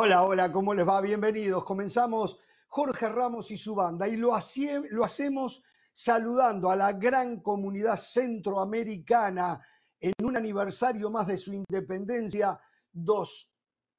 Hola, hola, ¿cómo les va? Bienvenidos. Comenzamos Jorge Ramos y su banda y lo, lo hacemos saludando a la gran comunidad centroamericana en un aniversario más de su independencia, dos,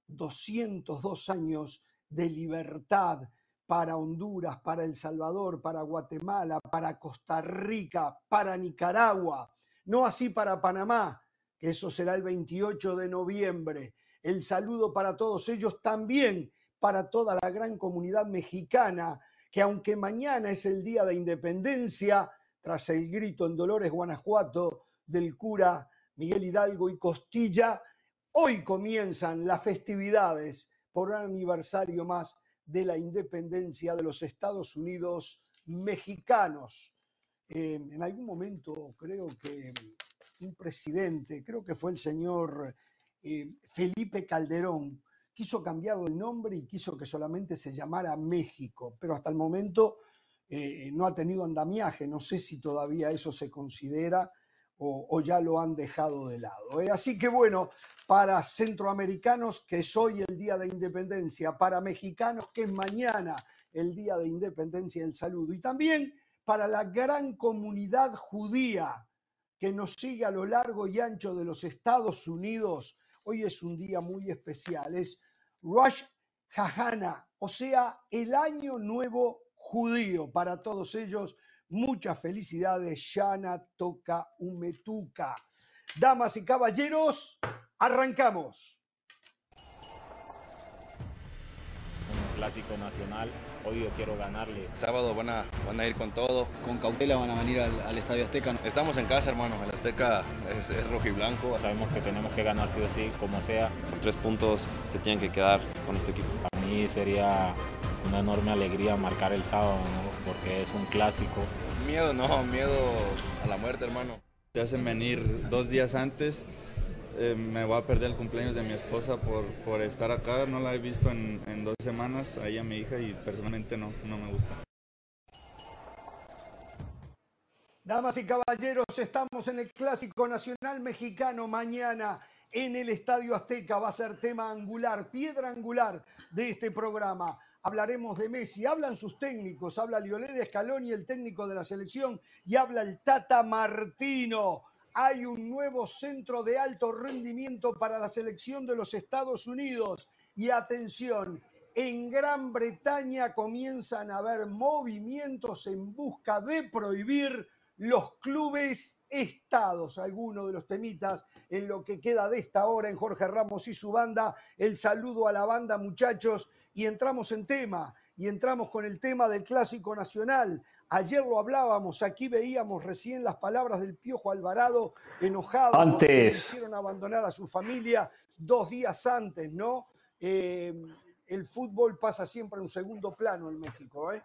202 años de libertad para Honduras, para El Salvador, para Guatemala, para Costa Rica, para Nicaragua, no así para Panamá, que eso será el 28 de noviembre el saludo para todos ellos, también para toda la gran comunidad mexicana, que aunque mañana es el Día de Independencia, tras el grito en Dolores, Guanajuato, del cura Miguel Hidalgo y Costilla, hoy comienzan las festividades por un aniversario más de la independencia de los Estados Unidos mexicanos. Eh, en algún momento creo que un presidente, creo que fue el señor eh, Felipe Calderón quiso cambiarle el nombre y quiso que solamente se llamara México, pero hasta el momento eh, no ha tenido andamiaje. No sé si todavía eso se considera o, ya lo han dejado de lado. ¿eh? Así que bueno, para centroamericanos, que es hoy el Día de Independencia, para mexicanos, que es mañana el Día de Independencia el saludo, y también para la gran comunidad judía que nos sigue a lo largo y ancho de los Estados Unidos Hoy es un día muy especial, es Rosh Hashanah, o sea, el año nuevo judío. Para todos ellos, muchas felicidades, Shana Toca Umetuca. Damas y caballeros, arrancamos. clásico nacional. Hoy yo quiero ganarle. Sábado van a, van a ir con todo. Con cautela van a venir al, Estadio Azteca. Estamos en casa, hermano. El Azteca es, es, rojo y blanco. Sabemos que tenemos que ganar sí o sí, como sea. Los tres puntos se tienen que quedar con este equipo. Para mí sería una enorme alegría marcar el sábado, porque es un clásico. Miedo, no, miedo a la muerte, hermano. Te hacen venir dos días antes eh, me voy a perder el cumpleaños de mi esposa por, por estar acá. No la he visto en, dos semanas, ahí a mi hija, y personalmente no, no me gusta. Damas y caballeros, estamos en el Clásico Nacional Mexicano mañana en el Estadio Azteca. Va a ser tema angular, piedra angular de este programa. Hablaremos de Messi, hablan sus técnicos, habla Lionel Scaloni, el técnico de la selección, y habla el Tata Martino hay un nuevo centro de alto rendimiento para la selección de los Estados Unidos. Y atención, en Gran Bretaña comienzan a haber movimientos en busca de prohibir los clubes estados, algunos de los temitas en lo que queda de esta hora en Jorge Ramos y su banda. El saludo a la banda, muchachos, y entramos en tema, y entramos con el tema del Clásico Nacional. Ayer lo hablábamos, aquí veíamos recién las palabras del Piojo Alvarado enojado antes. hicieron abandonar a su familia dos días antes, ¿no? Eh, el fútbol pasa siempre en un segundo plano en México, ¿eh?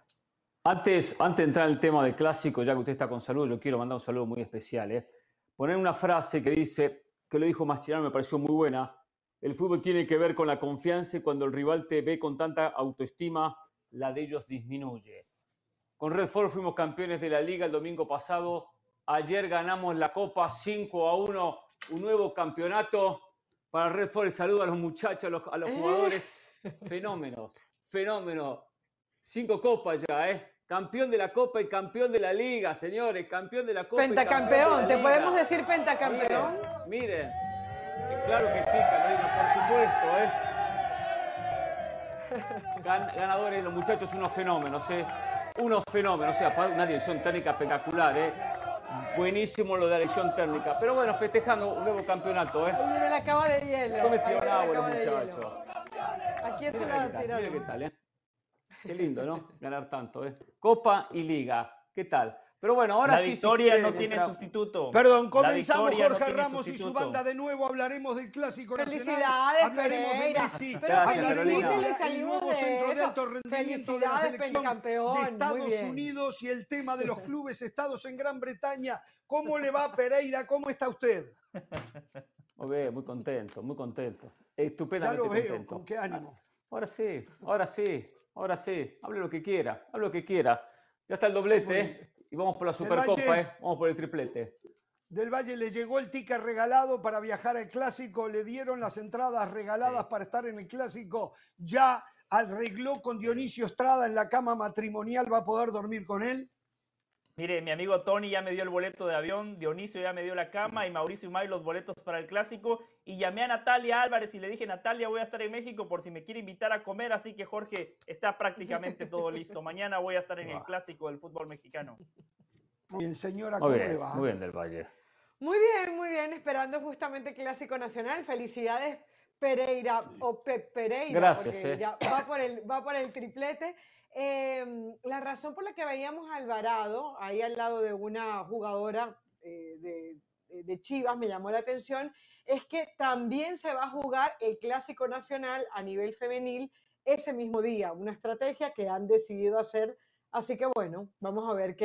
Antes, antes de entrar en el tema del clásico, ya que usted está con salud, yo quiero mandar un saludo muy especial. ¿eh? Poner una frase que dice, que lo dijo Mascherano, me pareció muy buena. El fútbol tiene que ver con la confianza y cuando el rival te ve con tanta autoestima, la de ellos disminuye. Con Red Ford fuimos campeones de la liga el domingo pasado. Ayer ganamos la Copa 5 a 1, un nuevo campeonato. Para Red Ford, saludo a los muchachos, a los, jugadores. Fenómenos, fenómeno. Cinco copas ya, ¿eh? Campeón de la Copa y campeón de la Liga, señores. Campeón de la Copa. Pentacampeón, ¿te podemos decir pentacampeón? Miren, claro que sí, Carolina, por supuesto, ¿eh? ganadores, los muchachos, unos fenómenos, ¿eh? Unos fenómenos, o sea, una dirección técnica espectacular, ¿eh? Buenísimo lo de la dirección técnica. Pero bueno, festejando un nuevo campeonato, ¿eh? Me la acaba de hielo. ¿Cómo metieron agua muchachos? Aquí se lo tiraron. Mira qué tal, ¿eh? Qué lindo, ¿no? Ganar tanto, ¿eh? Copa y Liga. ¿Qué tal? Pero bueno, ahora la sí. victoria no tiene sustituto. Perdón, comenzamos Jorge Ramos y su banda de nuevo. Hablaremos del clásico Felicidades, nacional. Hablaremos de Messi. Pero hablaremos del nuevo centro de alto rendimiento de la selección de Estados Unidos y el tema de los clubes estados en Gran Bretaña. ¿Cómo le va Pereira? ¿Cómo está usted? Muy muy contento, muy contento. Estupendamente Ya lo veo, contento. con qué ánimo. Ahora sí, ahora sí, ahora sí. Hable lo que quiera, hable lo que quiera. Ya está el doblete, ¿eh? Y vamos por la Supercopa, ¿eh? Vamos por el triplete. Del Valle le llegó el ticket regalado para viajar al clásico, le dieron las entradas regaladas para estar en el clásico, ya arregló con Dionisio Estrada en la cama matrimonial, va a poder dormir con él. Mire, mi amigo Tony ya me dio el boleto de avión, Dionisio ya me dio la cama y Mauricio y May los boletos para el clásico. Y llamé a Natalia Álvarez y le dije, Natalia, voy a estar en México por si me quiere invitar a comer. Así que Jorge, está prácticamente todo listo. Mañana voy a estar en el clásico del fútbol mexicano. Muy bien, señora, Muy ¿cómo bien, le va? muy bien del Valle. Muy bien, muy bien, esperando justamente Clásico Nacional. Felicidades Pereira o Pe- Pereira, Gracias, porque eh. ya va por el, va por el triplete. Eh, la razón por la que veíamos a Alvarado ahí al lado de una jugadora eh, de, de- Chivas, me llamó la atención, es que también se va a jugar el Clásico Nacional a nivel femenil ese mismo día, una estrategia que han decidido hacer. Así que bueno, vamos a ver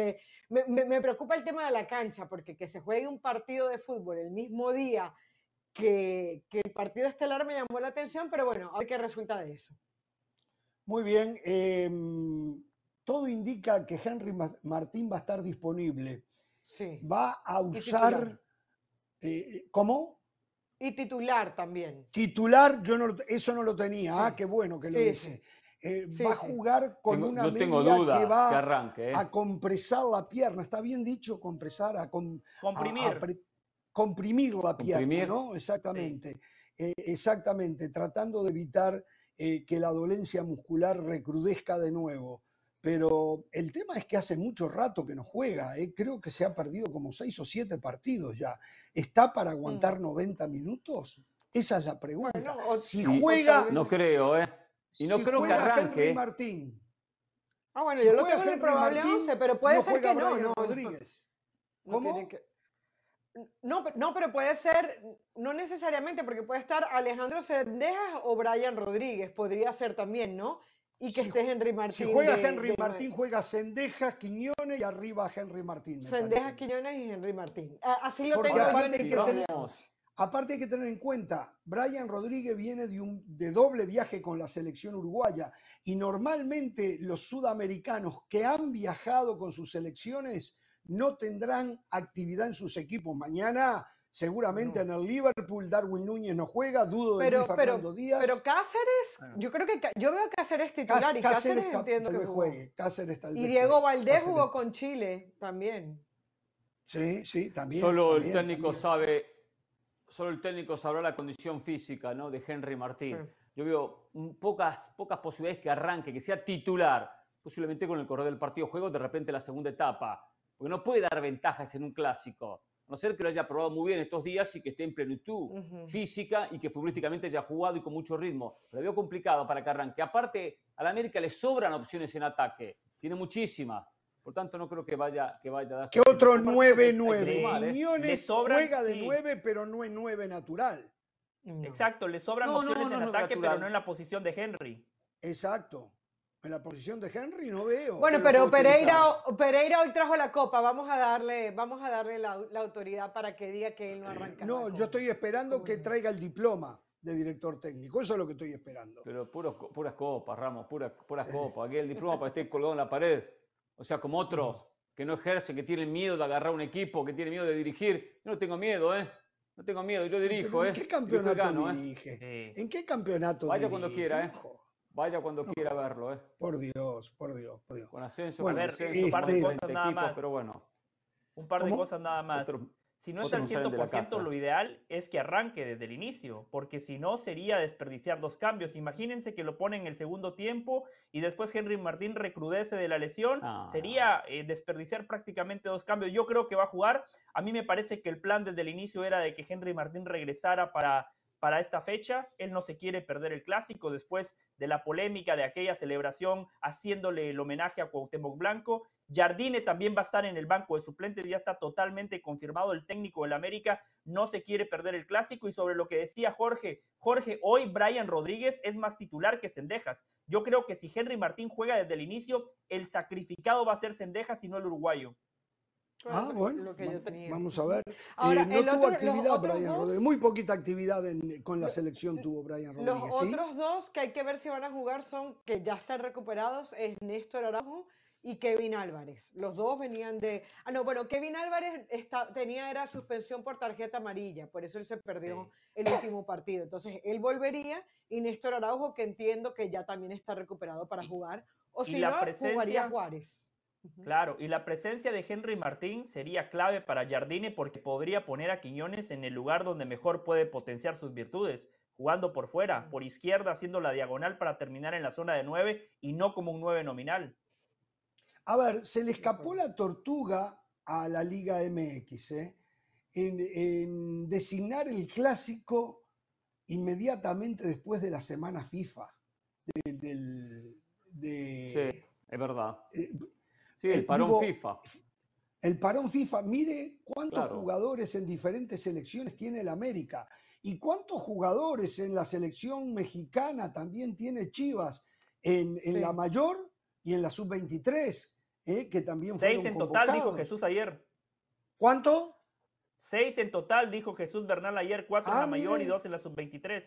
me- me preocupa el tema de la cancha, porque que se juegue un partido de fútbol el mismo día que, que el partido estelar me llamó la atención, pero bueno, a ver qué resulta de eso. Muy bien, em, todo indica que Henry Ma- Martín va a estar disponible. Sí. Va a usar, titular. eh, ¿cómo? Y titular también. Titular, yo no, lo- eso no lo tenía. Sí. Ah, qué bueno que lo Sí, dice. Eh, Sí, va a sí. jugar con Tengo- una yo tengo media que que va arranque, ¿eh? a compresar la pierna. ¿Está bien dicho? Compresar, a, com- a- a Comprimir. pre- comprimir la pierna, Comprimir. ¿no? Exactamente. Eh, exactamente, tratando de evitar eh, que la dolencia muscular recrudezca de nuevo. Pero el tema es que hace mucho rato que no juega. eh, Creo que se ha perdido como seis o siete partidos ya. ¿Está para aguantar 90 minutos? Esa es la pregunta. Bueno, o- si Sí. juega, No creo, ¿eh? Y no si creo que juega arranque. Henry ¿eh? Martín. Ah, bueno, Si yo lo tengo en el Henry probable Martín, 11, pero puede no ser juega que no. Brian no, no, Rodríguez. no ¿Cómo? que- No, pero- no, pero puede ser, no necesariamente, porque puede estar Alejandro Sendejas o Brian Rodríguez, podría ser también, ¿no? Y que Si esté Henry Martín. Si juega de- Henry de Martín, juega Sendejas, Quiñones y arriba Henry Martín. Sendejas. Quiñones y Henry Martín. Así lo Porque tengo aparte hay que tener- Vamos. Aparte hay que tener en cuenta, Brian Rodríguez viene de un de doble viaje con la selección uruguaya y normalmente los sudamericanos que han viajado con sus selecciones no tendrán actividad en sus equipos. Mañana seguramente en el Liverpool Darwin Núñez no juega, dudo de Pero, Luis pero, Fernando Díaz. pero Cáceres, yo creo que yo veo a Cáceres Cá- titular y Cáceres, entiendo tal que juegue, Cáceres tal Y Diego Valdés Cáceres. jugó con Chile también. Sí, sí, también. Solo el técnico también. sabe, solo el técnico sabrá la condición física ¿no? de Henry Martín. Sí. Yo veo pocas, pocas posibilidades que arranque, que sea titular, posiblemente con el correr del partido juego, de repente la segunda etapa, porque no puede dar ventajas en un clásico, a no ser que lo haya probado muy bien estos días y que esté en plenitud física y que futbolísticamente haya jugado y con mucho ritmo. Pero veo complicado para que arranque. Aparte, a la América le sobran opciones en ataque, tiene muchísimas. Por tanto, no creo que vaya, que vaya a darse Que ese otro tipo de partido que hay que 9-9. sumar, ¿eh? Quiñones juega de sí. 9, pero no es 9 natural. No. Exacto, le sobran No, opciones no, en no, ataque, pero no en la posición de Henry. Exacto. En la posición de Henry no veo. Bueno, pero Pereira, Pereira hoy trajo la copa. Vamos a darle, vamos a darle la, la autoridad para que diga que él no arranca. no, yo estoy esperando ¿Cómo que traiga el diploma de director técnico. Eso es lo que estoy esperando. Pero puros puras copas, Ramos, puras, puras copas. Aquí el diploma para que esté colgado en la pared. O sea, como otros que no ejercen, que tienen miedo de agarrar un equipo, que tienen miedo de dirigir. Yo no tengo miedo, ¿eh? No tengo miedo, yo dirijo, Pero ¿eh? ¿En qué campeonato gano, ¿eh? dirige? Sí. ¿En qué campeonato Vaya cuando quiera, ¿eh? Vaya cuando quiera verlo, ¿eh? Por Dios, por Dios, por Dios. Con ascenso, Bueno, con a ver, descenso, un par de cosas 20 nada equipos, más. pero bueno. Un par de ¿Cómo? cosas nada más. Otro- Si no está al otros salen de la 100%, casa. lo ideal es que arranque desde el inicio, porque si no sería desperdiciar dos cambios. Imagínense que lo pone en el segundo tiempo y después Henry Martín recrudece de la lesión. Ah. Sería eh, desperdiciar prácticamente dos cambios. Yo creo que va a jugar. A mí me parece que el plan desde el inicio era de que Henry Martín regresara para, para esta fecha. Él no se quiere perder el clásico después de la polémica de aquella celebración haciéndole el homenaje a Cuauhtémoc Blanco. Jardine también va a estar en el banco de suplentes, ya está totalmente confirmado el técnico del América, no se quiere perder el clásico y sobre lo que decía Jorge, Jorge, hoy Brian Rodríguez es más titular que Sendejas. Yo creo que si Henry Martín juega desde el inicio, el sacrificado va a ser Sendejas y no el uruguayo. Ah, bueno, lo que yo va- tenía. vamos a ver. Ahora, Eh, no tuvo otro- los actividad Brian Rodríguez, muy poquita actividad en- con la selección tuvo Brian Los Rodríguez, ¿sí? otros dos que hay que ver si van a jugar son, que ya están recuperados, es Néstor Araujo y Kevin Álvarez. Los dos venían de... Ah, no, bueno, Kevin Álvarez está, tenía era suspensión por tarjeta amarilla, por eso él se perdió el último partido. Entonces, él volvería y Néstor Araujo, que entiendo que ya también está recuperado para jugar, o si no, jugaría Juárez. Claro, y la presencia de Henry Martín sería clave para Jardine porque podría poner a Quiñones en el lugar donde mejor puede potenciar sus virtudes, jugando por fuera, por izquierda, haciendo la diagonal para terminar en la zona de 9 y no como un 9 nominal. A ver, se le escapó la tortuga a la Liga MX ¿eh? en, designar el clásico inmediatamente después de la semana FIFA. sí, es verdad. Eh, sí, el eh, parón FIFA. El parón FIFA, mire cuántos jugadores en diferentes selecciones tiene el América y cuántos jugadores en la selección mexicana también tiene Chivas en, la mayor y en la sub-23. ¿eh? que también Seis en total, dijo Jesús ayer. ¿Cuánto? Seis en total, dijo Jesús Bernal ayer, cuatro en ah, la mayor y dos en la sub-23.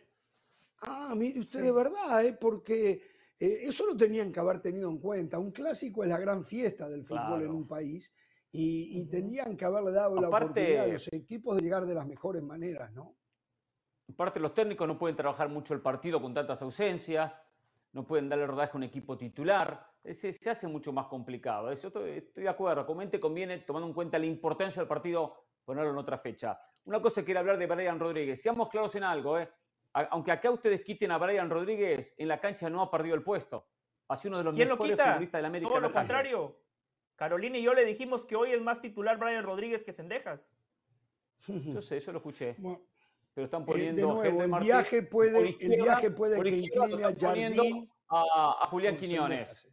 Ah, mire usted de verdad, ¿eh? porque eh, eso lo tenían que haber tenido en cuenta. Un clásico es la gran fiesta del fútbol en un país y, tenían que haberle dado la oportunidad a los equipos de llegar de las mejores maneras, ¿no? Aparte, los técnicos no pueden trabajar mucho el partido con tantas ausencias, no pueden darle rodaje a un equipo titular se, se hace mucho más complicado. Eso estoy, de acuerdo. Comente conviene, tomando en cuenta la importancia del partido, ponerlo en otra fecha. Una cosa quiero hablar de Brian Rodríguez. Seamos claros en algo, ¿eh? Aunque acá ustedes quiten a Brian Rodríguez, en la cancha no ha perdido el puesto. Ha sido uno de los mejores futbolistas de la América. Todo lo contrario. Carolina y yo le dijimos que hoy es más titular Brian Rodríguez que Sendejas. Yo sé, eso lo escuché. pero están poniendo. Eh, de nuevo, el viaje puede, el viaje puede que incline a Jardín. A, Julián Quiñones.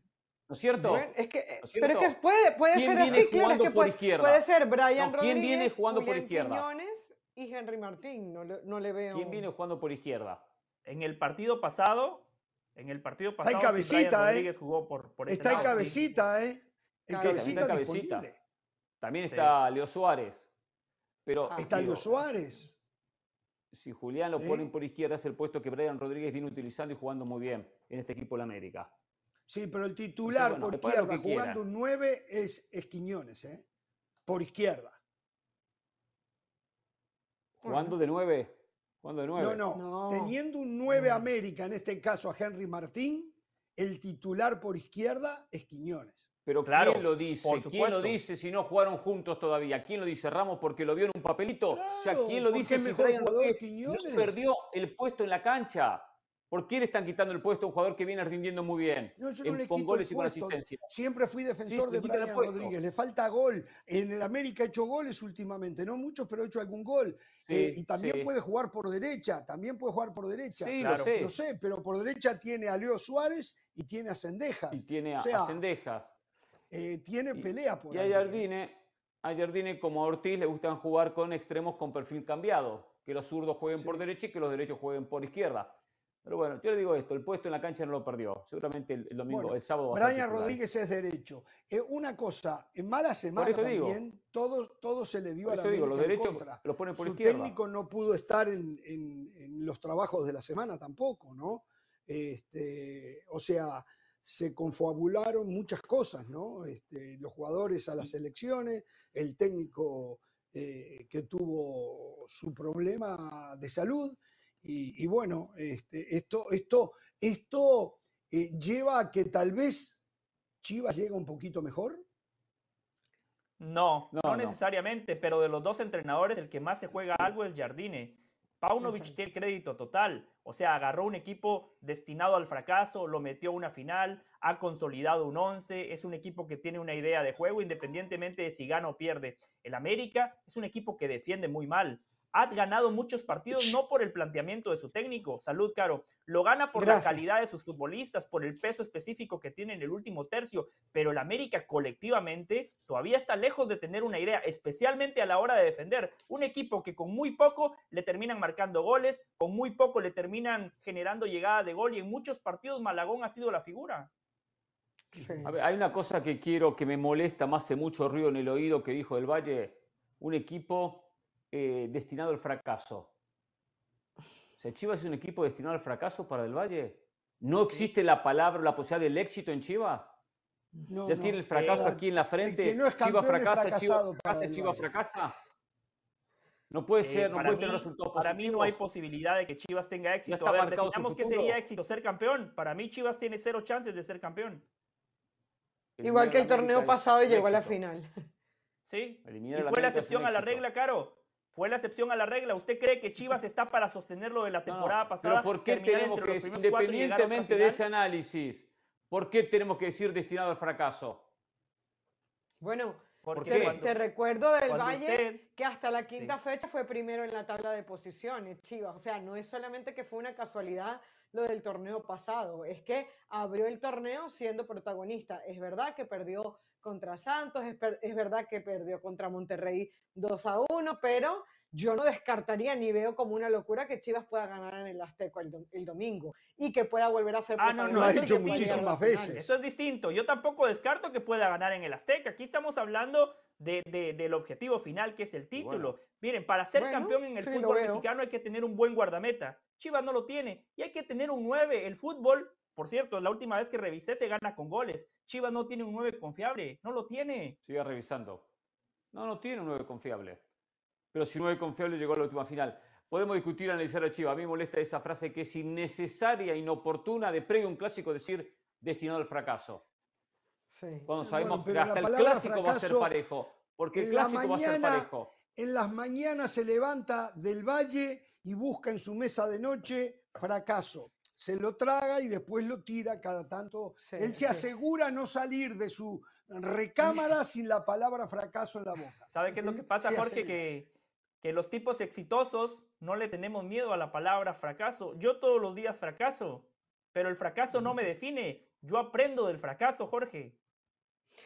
¿No es cierto? es que, eh, pero es que puede, puede ser así, claro, es que puede, puede, ser Brian Rodríguez, ¿Quién viene jugando por izquierda? Quiñones y Henry Martín, no le, no le, veo. ¿Quién viene jugando por izquierda? En el partido pasado, en el partido pasado, está en cabecita, eh. jugó por, por Está en cabecita, ¿eh? En cabecita, está cabecita. También está Leo Suárez. Pero, ah. está Leo Suárez. Si Julián lo pone por izquierda, es el puesto que Brian Rodríguez viene utilizando y jugando muy bien en este equipo de la América. Sí, pero el titular por izquierda jugando un 9 es, Quiñones, ¿eh? Por izquierda. ¿Jugando de 9? ¿Jugando de 9? No, no, Teniendo un 9 América, en este caso a Henry Martín, el titular por izquierda es Quiñones. Pero claro, ¿quién lo dice? ¿Quién lo dice si no jugaron juntos todavía? ¿Quién lo dice? Ramos porque lo vio en un papelito. o sea, ¿quién lo dice si Quiñones? perdió el puesto en la cancha? ¿Por qué le están quitando el puesto a un jugador que viene rindiendo muy bien? No, yo no le con goles y con asistencia. Siempre fui defensor de Brian Rodríguez. Le falta gol. En el América ha hecho goles últimamente. No muchos, pero ha hecho algún gol. Eh, y también puede jugar por derecha. También puede jugar por derecha. Sí, lo sé. Lo sé, pero por derecha tiene a Leo Suárez y tiene a Cendejas. Y tiene a, Cendejas. Eh, tiene pelea por y ahí. Y a Jardine, a Jardine, como a Ortiz, le gustan jugar con extremos con perfil cambiado. Que los zurdos jueguen por derecha y que los derechos jueguen por izquierda. Pero bueno, yo le digo esto, el puesto en la cancha no lo perdió. Seguramente el, domingo, el sábado. Brian Rodríguez es derecho. Eh, una cosa, en mala semana también, todo, todo se le dio a la digo, los derechos los pone por Su técnico no pudo estar en, en, los trabajos de la semana tampoco, ¿no? Este, o sea, se confabularon muchas cosas, ¿no? Este, los jugadores a las elecciones, el técnico eh, que tuvo su problema de salud y, bueno, este, esto, esto, esto eh, lleva a que tal vez Chivas llegue un poquito mejor. No, no, necesariamente, pero de los dos entrenadores, el que más se juega algo es Jardine. Paunovic tiene crédito total, o sea, agarró un equipo destinado al fracaso, lo metió a una final, ha consolidado un 11, es un equipo que tiene una idea de juego independientemente de si gana o pierde. El América es un equipo que defiende muy mal, ha ganado muchos partidos no por el planteamiento de su técnico, salud caro, lo gana por la calidad de sus futbolistas, por el peso específico que tiene en el último tercio, pero el América colectivamente todavía está lejos de tener una idea, especialmente a la hora de defender. Un equipo que con muy poco le terminan marcando goles, con muy poco le terminan generando llegada de gol y en muchos partidos Malagón ha sido la figura. hay una cosa que quiero que me molesta más hace mucho ruido en el oído que dijo del Valle, un equipo eh, destinado al fracaso. ¿Se Chivas es un equipo destinado al fracaso para Del Valle? ¿No existe la palabra, la posibilidad del éxito en Chivas? ya tiene el fracaso Eh, aquí en la frente. que no Chivas fracasa, Chivas fracasa, Chivas fracasa. No puede Eh, ser, no para, puede mí, tener resultados para mí no hay posibilidad de que Chivas tenga éxito. A ver, definamos futuro. sería éxito, ser campeón. Para mí Chivas tiene cero chances de ser campeón. Igual que el torneo pasado y llegó a la final. Sí. Eliminar Y la fue la excepción a la regla, Caro. Fue la excepción a la regla. ¿Usted cree que Chivas está para sostener lo de la no, temporada pasada? Pero ¿por qué tenemos que, independientemente de ese análisis, ¿por qué tenemos que decir destinado al fracaso? Bueno, Porque te, cuando- te recuerdo del Valle usted- que hasta la quinta Sí. fecha fue primero en la tabla de posiciones, Chivas. O sea, no es solamente que fue una casualidad lo del torneo pasado, es que abrió el torneo siendo protagonista. Es verdad que perdió contra Santos, es, es verdad que perdió contra Monterrey 2 a 1, pero yo no descartaría ni veo como una locura que Chivas pueda ganar en el Azteco el, dom- el domingo y que pueda volver a ser Ah, no, no, Lo ha hecho muchísimas veces. Eso es distinto. Yo tampoco descarto que pueda ganar en el Azteca. Aquí estamos hablando de, de- del objetivo final, que es el título. bueno. Miren, para ser Bueno, campeón en el sí, fútbol mexicano hay que tener un buen guardameta. Chivas no lo tiene. Y hay que tener un 9. El fútbol, por cierto, la última vez que revisé se gana con goles. Chivas no tiene un 9 confiable. No lo tiene. Siga revisando. No, no tiene un 9 confiable. Pero si un 9 confiable llegó a la última final. Podemos discutir, analizar a Chivas. A mí me molesta esa frase que es innecesaria, inoportuna, de previo a un clásico decir destinado al fracaso. Sí. Cuando sabemos bueno, que hasta el clásico va a ser parejo. Porque el clásico va a ser parejo. En las mañanas se levanta del valle y busca en su mesa de noche fracaso. Se lo traga y después lo tira cada tanto. Sí, Él se sí. asegura no salir de su recámara sin la palabra fracaso en la boca. ¿Sabe qué es lo que pasa, Jorge? Que, que los tipos exitosos no le tenemos miedo a la palabra fracaso. Yo todos los días fracaso, pero el fracaso no me define. Yo aprendo del fracaso, Jorge.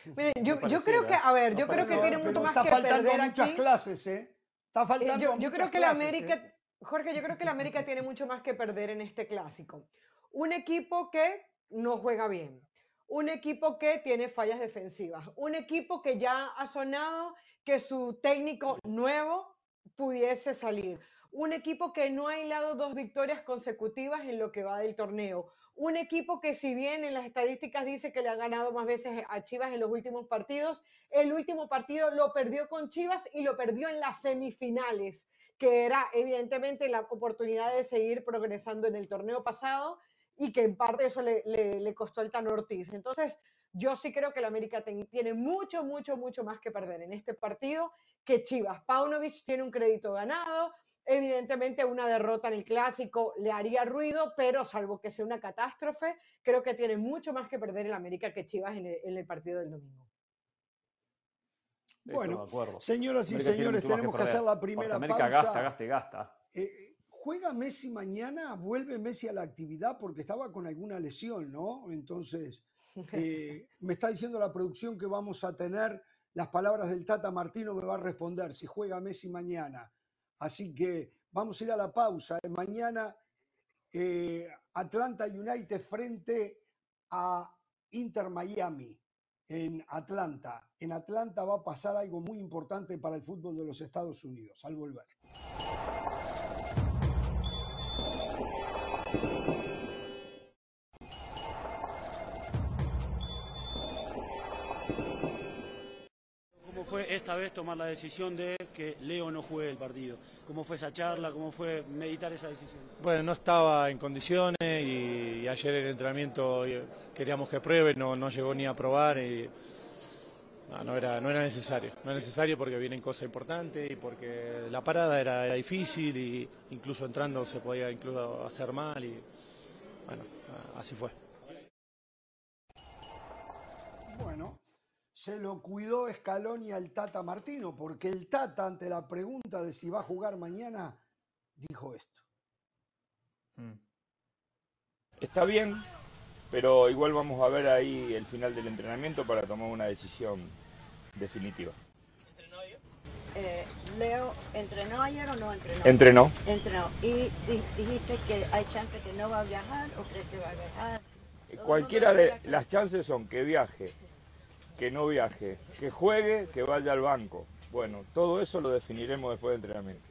Miren, yo, yo creo que, a ver, No yo creo que tiene pero mucho más está que faltando perder muchas aquí. clases, ¿eh? Está Eh, faltando yo, creo que la América, ¿eh? Jorge, yo creo que la América tiene mucho más que perder en este clásico. Un equipo que no juega bien, un equipo que tiene fallas defensivas, un equipo que ya ha sonado que su técnico nuevo pudiese salir, un equipo que no ha hilado dos victorias consecutivas en lo que va del torneo, un equipo que si bien en las estadísticas dice que le ha ganado más veces a Chivas en los últimos partidos, el último partido lo perdió con Chivas y lo perdió en las semifinales, que era evidentemente la oportunidad de seguir progresando en el torneo pasado y que en parte eso le, costó el Tan Ortiz. Entonces, yo sí creo que la América tiene mucho, mucho, mucho más que perder en este partido que Chivas. Paunovic tiene un crédito ganado. Evidentemente, una derrota en el clásico le haría ruido, pero salvo que sea una catástrofe, creo que tiene mucho más que perder el América que Chivas el, en el partido del domingo. Bueno, de. Señoras y América señores, tenemos que hacer la primera América pausa. gasta, gasta gasta. Eh, ¿Juega Messi mañana? ¿Vuelve Messi a la actividad? Porque estaba con alguna lesión, ¿no? Entonces, eh, me está diciendo la producción que vamos a tener las palabras del Tata Martino, me va a responder si juega Messi mañana. Así que vamos a ir a la pausa. Eh, Mañana eh, Atlanta United frente a Inter Miami en Atlanta. En Atlanta va a pasar algo muy importante para el fútbol de los Estados Unidos al volver. ¿Cómo fue esta vez tomar la decisión de que Leo no juegue el partido? ¿Cómo fue esa charla? ¿Cómo fue meditar esa decisión? Bueno, no estaba en condiciones y, y ayer el entrenamiento eh, queríamos que pruebe, no, no llegó ni a probar y no, no era, no era necesario. No era necesario porque vienen cosas importantes y porque la parada era, era difícil y incluso entrando se podía incluso hacer mal y bueno, así fue. Bueno, se lo cuidó Scaloni al Tata Martino, porque el Tata, ante la pregunta de si va a jugar mañana, dijo esto. Está bien, pero igual vamos a ver ahí el final del entrenamiento para tomar una decisión definitiva. Eh, Leo, ¿entrenó ayer o no entrenó? Entrenó. Entrenó. ¿Y di- dijiste que hay chance que no va a viajar o crees que va a viajar? Cualquiera de las chances son que viaje, que no viaje, que juegue, que vaya al banco. Bueno, todo eso lo definiremos después del entrenamiento.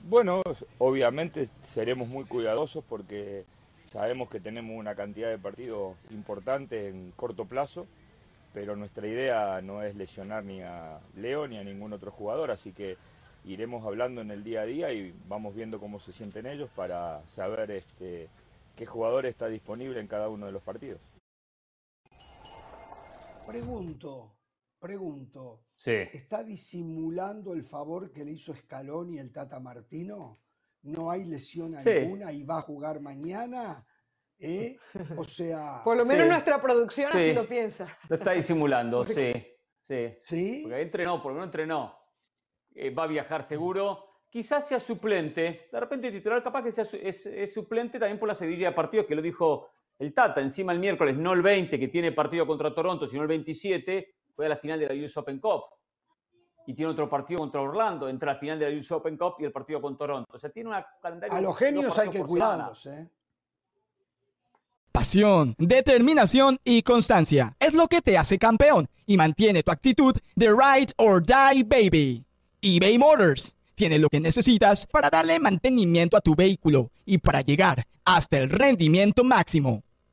Bueno, obviamente seremos muy cuidadosos porque sabemos que tenemos una cantidad de partidos importante en corto plazo pero nuestra idea no es lesionar ni a Leo ni a ningún otro jugador, así que iremos hablando en el día a día y vamos viendo cómo se sienten ellos para saber este, qué jugador está disponible en cada uno de los partidos. Pregunto, pregunto, Sí. ¿está disimulando el favor que le hizo Scaloni el Tata Martino? ¿No hay lesión Sí. alguna y va a jugar mañana? ¿Eh? O sea, Por lo menos Sí. nuestra producción así Sí. lo piensa. Lo está disimulando, sí. Sí. ¿sí? Porque entrenó, por lo menos entrenó. Eh, va a viajar seguro. Quizás sea suplente. De repente titular, capaz que sea su- es, es suplente también por la sedilla de partidos que lo dijo el Tata. Encima el miércoles, no el 20, que tiene partido contra Toronto, sino el 27, juega la final de la US Open Cup. Y tiene otro partido contra Orlando, entre la final de la US Open Cup y el partido con Toronto. O sea, tiene una calendario. A los genios hay que cuidarlos, ¿eh? Pasión, determinación y constancia es lo que te hace campeón y mantiene tu actitud de ride or die baby. eBay Motors tiene lo que necesitas para darle mantenimiento a tu vehículo y para llegar hasta el rendimiento máximo.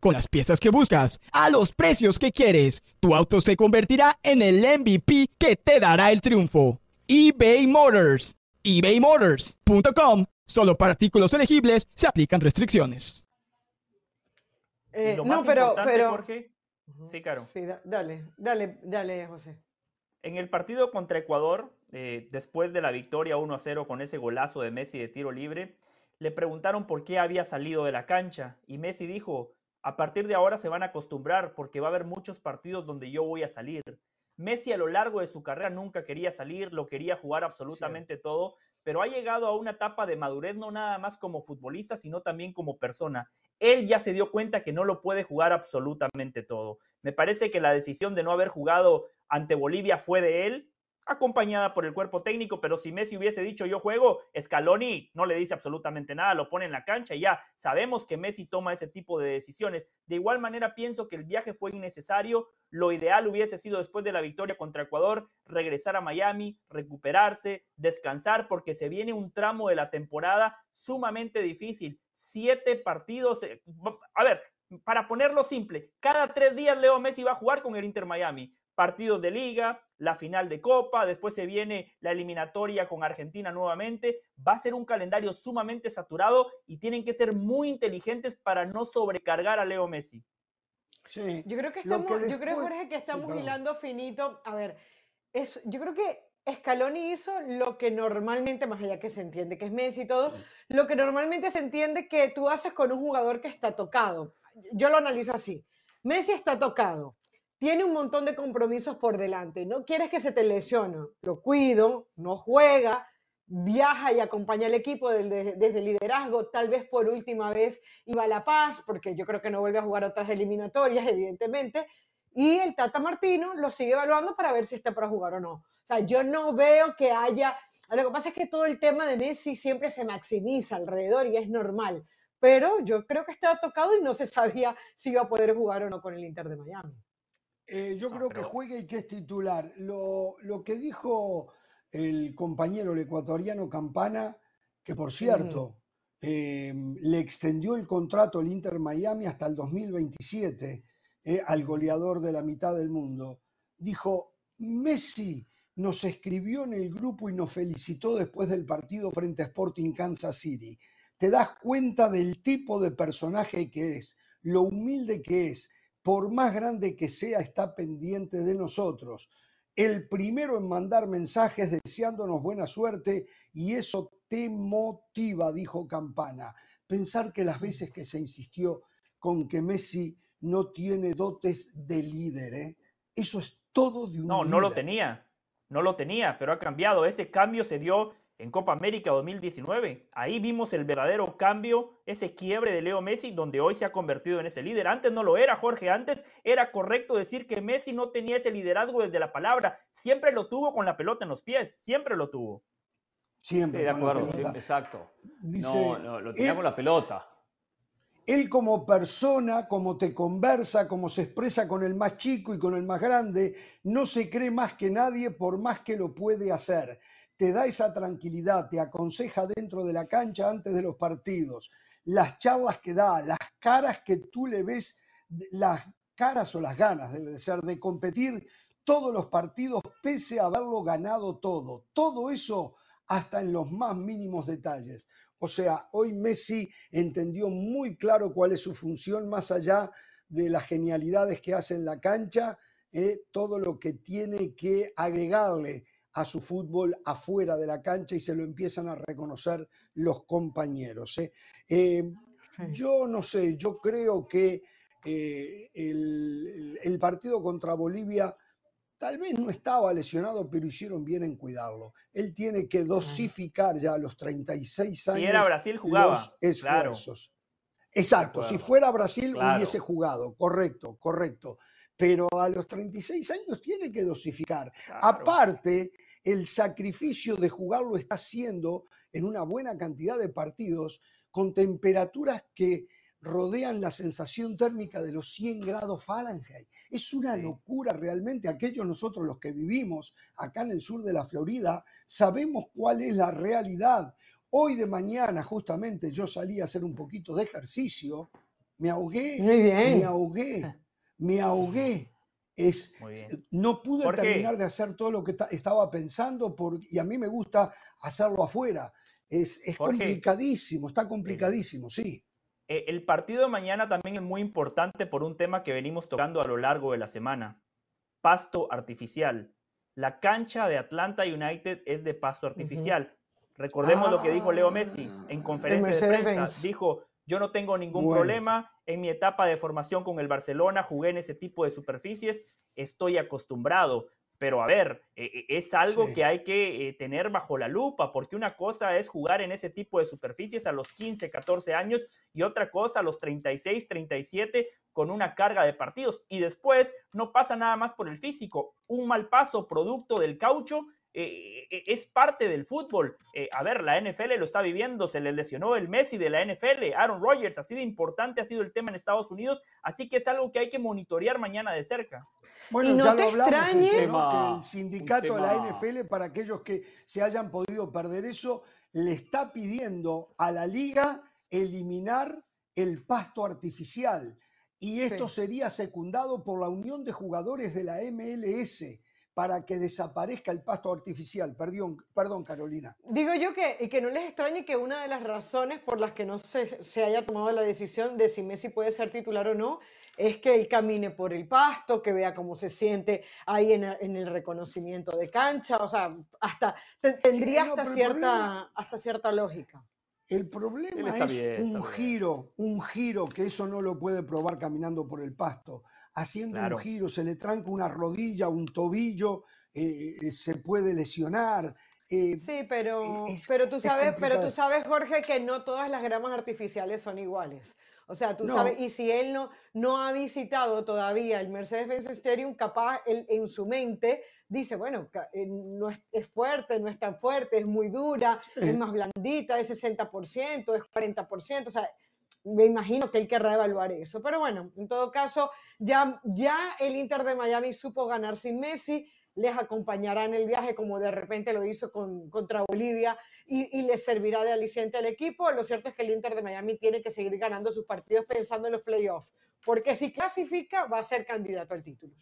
Con las piezas que buscas, a los precios que quieres, tu auto se convertirá en el MVP que te dará el triunfo. eBay Motors. ebaymotors.com. Solo para artículos elegibles se aplican restricciones. Eh, no, pero, importante, pero. Jorge, sí, Caro. Sí, da- dale, dale, dale, José. En el partido contra Ecuador, eh, después de la victoria 1 a 0 con ese golazo de Messi de tiro libre, le preguntaron por qué había salido de la cancha y Messi dijo, a partir de ahora se van a acostumbrar porque va a haber muchos partidos donde yo voy a salir. Messi a lo largo de su carrera nunca quería salir, lo quería jugar absolutamente todo, pero ha llegado a una etapa de madurez no nada más como futbolista, sino también como persona. Él ya se dio cuenta que no lo puede jugar absolutamente todo. Me parece que la decisión de no haber jugado ante Bolivia fue de él, acompañada por el cuerpo técnico, pero si Messi hubiese dicho yo juego, Scaloni no le dice absolutamente nada, lo pone en la cancha y ya sabemos que Messi toma ese tipo de decisiones. De igual manera pienso que el viaje fue innecesario, lo ideal hubiese sido después de la victoria contra Ecuador regresar a Miami, recuperarse, descansar, porque se viene un tramo de la temporada sumamente difícil. Siete partidos, eh, a ver, para ponerlo simple, cada tres días Leo Messi va a jugar con el Inter Miami partidos de liga, la final de Copa, después se viene la eliminatoria con Argentina nuevamente. Va a ser un calendario sumamente saturado y tienen que ser muy inteligentes para no sobrecargar a Leo Messi. Sí. Yo creo que estamos, que yo creo, Jorge, que estamos hilando finito. A ver, es, yo creo que Scaloni hizo lo que normalmente, más allá que se entiende que es Messi y todo, lo que normalmente se entiende que tú haces con un jugador que está tocado. Yo lo analizo así. Messi está tocado, tiene un montón de compromisos por delante, no quieres que se te lesione, lo cuido, no juega, viaja y acompaña al equipo desde, el liderazgo, tal vez por última vez iba a La Paz, porque yo creo que no vuelve a jugar otras eliminatorias, evidentemente, y el Tata Martino lo sigue evaluando para ver si está para jugar o no. O sea, yo no veo que haya... Lo que pasa es que todo el tema de Messi siempre se maximiza alrededor y es normal, pero yo creo que estaba tocado y no se sabía si iba a poder jugar o no con el Inter de Miami. Eh, yo No, creo que juegue y que es titular. Lo, lo que dijo el compañero, el ecuatoriano Campana, que por cierto, eh, le extendió el contrato al Inter Miami hasta el 2027 eh, al goleador de la mitad del mundo. Dijo, Messi nos escribió en el grupo y nos felicitó después del partido frente a Sporting Kansas City. Te das cuenta del tipo de personaje que es, lo humilde que es, por más grande que sea, está pendiente de nosotros. El primero en mandar mensajes deseándonos buena suerte y eso te motiva, dijo Campana. Pensar que las veces que se insistió con que Messi no tiene dotes de líder, ¿eh? eso es todo de un No, no lo tenía, no lo tenía, pero ha cambiado. Ese cambio se dio en Copa América 2019. Ahí vimos el verdadero cambio, ese quiebre de Leo Messi, donde hoy se ha convertido en ese líder. Antes no lo era, Jorge. Antes era correcto decir que Messi no tenía ese liderazgo desde la palabra. Siempre lo tuvo con la pelota en los pies, siempre lo tuvo. Siempre. Sí, de con la acuerdo, sí, exacto. Dice, no, no, lo tenía él- con la pelota. Él como persona, como te conversa, como se expresa con el más chico y con el más grande, no se cree más que nadie por más que lo puede hacer. Te da esa tranquilidad, te aconseja dentro de la cancha antes de los partidos. Las charlas que da, las caras que tú le ves, las caras o las ganas, debe de ser, de competir todos los partidos pese a haberlo ganado todo. Todo eso hasta en los más mínimos detalles. O sea, hoy Messi entendió muy claro cuál es su función más allá de las genialidades que hace en la cancha, eh, todo lo que tiene que agregarle a su fútbol afuera de la cancha y se lo empiezan a reconocer los compañeros. eh. Eh, Yo no sé, yo creo que eh, el, partido contra Bolivia tal vez no estaba lesionado, pero hicieron bien en cuidarlo. Él tiene que dosificar ya a los 36 años Si era Brasil, jugaba, los claro. esfuerzos. Exacto, si fuera Brasil Claro. hubiese jugado, correcto, correcto. Pero a los 36 años tiene que dosificar. Aparte, el sacrificio de jugar lo está haciendo en una buena cantidad de partidos con temperaturas que rodean la sensación térmica de los 100 grados Fahrenheit. Es una locura realmente. Aquellos nosotros los que vivimos acá en el sur de la Florida sabemos cuál es la realidad. Hoy de mañana justamente yo salí a hacer un poquito de ejercicio, me ahogué, Muy bien. me ahogué, me ahogué. Es, no pude Jorge. terminar de hacer todo lo que ta- estaba pensando por, y a mí me gusta hacerlo afuera. Es, es Jorge. complicadísimo, está complicadísimo, sí. Eh, El partido de mañana también es muy importante por un tema que venimos tocando a lo largo de la semana. Pasto artificial. La cancha de Atlanta United es de pasto artificial. Recordemos lo que dijo Leo Messi en conferencia de prensa. Dijo, yo no tengo ningún Bueno. problema. En mi etapa de formación con el Barcelona jugué en ese tipo de superficies. Estoy acostumbrado. Pero a ver, eh, eh, es algo Sí. que hay que eh, tener bajo la lupa, porque una cosa es jugar en ese tipo de superficies a los 15, 14 años y otra cosa a los 36, 37 con una carga de partidos. Y después no pasa nada más por el físico. Un mal paso producto del caucho eh, eh, es parte del fútbol. Eh, a ver, la NFL lo está viviendo, se le lesionó el Messi de la NFL, Aaron Rodgers, así de importante ha sido el tema en Estados Unidos, así que es algo que hay que monitorear mañana de cerca. Bueno, no ya lo hablamos, eso, ¿no? Tema- que el sindicato de la NFL, para aquellos que se hayan podido perder eso, le está pidiendo a la liga eliminar el pasto artificial. Y esto sería secundado por la Unión de Jugadores de la MLS para que desaparezca el pasto artificial. Perdón, perdón Carolina. Digo yo que, y que no les extrañe que una de las razones por las que no se, se haya tomado la decisión de si Messi puede ser titular o no es que él camine por el pasto, que vea cómo se siente ahí en, en el reconocimiento de cancha, o sea, hasta te- tendría no, hasta, cierta, problema- hasta cierta lógica. El problema es bien, un giro, un giro que eso no lo puede probar caminando por el pasto. Haciendo Claro. un giro, se le tranca una rodilla, un tobillo, eh, eh, se puede lesionar. eh, Sí, pero, es- pero, tú es sabes, pero tú sabes, Jorge, que no todas las gramas artificiales son iguales. O sea, tú No. sabes, y si él no, no ha visitado todavía el Mercedes-Benz Stadium, capaz él en su mente dice, bueno, no es, es fuerte, no es tan fuerte, es muy dura, Sí. es más blandita, es 60%, es 40%, o sea, me imagino que él querrá evaluar eso. Pero bueno, en todo caso, ya, ya el Inter de Miami supo ganar sin Messi, les acompañará en el viaje como de repente lo hizo con, contra Bolivia y, y les servirá de aliciente al equipo. Lo cierto es que el Inter de Miami tiene que seguir ganando sus partidos pensando en los playoffs, porque si clasifica va a ser candidato al título.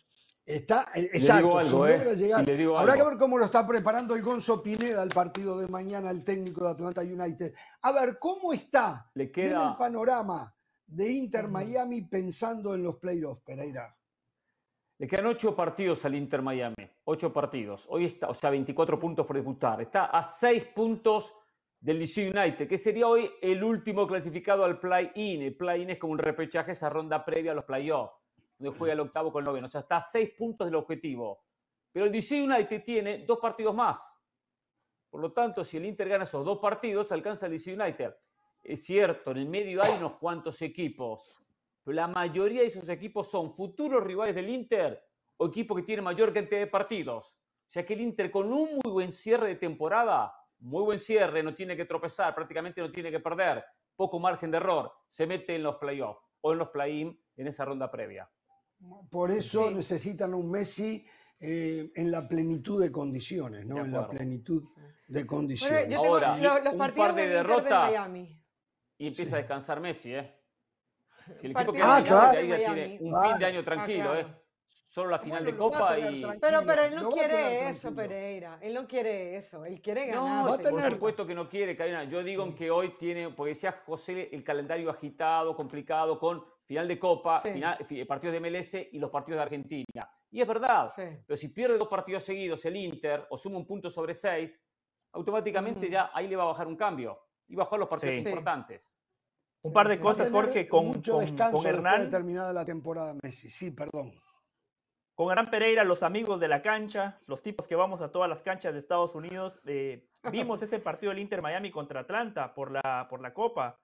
Está, eh, digo exacto, algo, si eh, logra llegar. le digo Habrá algo. que ver cómo lo está preparando el Gonzo Pineda al partido de mañana, el técnico de Atlanta United. A ver, ¿cómo está? Le queda- el panorama de Inter Miami pensando en los playoffs, Pereira. Le quedan ocho partidos al Inter Miami. Ocho partidos. Hoy está, o sea, 24 puntos por disputar. Está a seis puntos del DC United, que sería hoy el último clasificado al play-in. El play-in es como un repechaje, esa ronda previa a los playoffs, donde juega el octavo con el noveno. O sea, está a seis puntos del objetivo. Pero el DC United tiene dos partidos más. Por lo tanto, si el Inter gana esos dos partidos, alcanza el DC United. Es cierto, en el medio hay unos cuantos equipos, pero la mayoría de esos equipos son futuros rivales del Inter o equipos que tienen mayor cantidad de partidos. O sea que el Inter con un muy buen cierre de temporada, muy buen cierre, no tiene que tropezar, prácticamente no tiene que perder, poco margen de error, se mete en los playoffs o en los play-in en esa ronda previa. Por eso necesitan un Messi eh, en la plenitud de condiciones, ¿no? De En la plenitud de condiciones. yo tengo Ahora, los- los un partidos par de derrotas Miami. y empieza a descansar Messi, ¿eh? Si el equipo que ya Miami. tiene un Claro. fin de año Ah, tranquilo, claro. ¿eh? Solo la final Bueno, de Copa y... Pero, pero él no quiere eso, tranquilo. Pereira. Él no quiere eso. Él quiere No, ganar. va a por supuesto que no quiere, Karina. Yo digo que hoy tiene, porque decía José, el calendario agitado, complicado, con final de Copa, Sí. final- fi- partidos de MLS y los partidos de Argentina. Y es verdad, Sí. pero si pierde dos partidos seguidos el Inter o suma un punto sobre seis, automáticamente ya ahí le va a bajar un cambio. Y bajar los partidos Sí. Sí. importantes. Un par de cosas, Jorge, con, mucho con- descanso con de Hernán. terminada la temporada Messi. Sí, perdón. Con Hernán Pereira, los amigos de la cancha, los tipos que vamos a todas las canchas de Estados Unidos, eh, vimos ese partido del Inter Miami contra Atlanta por la, por la Copa.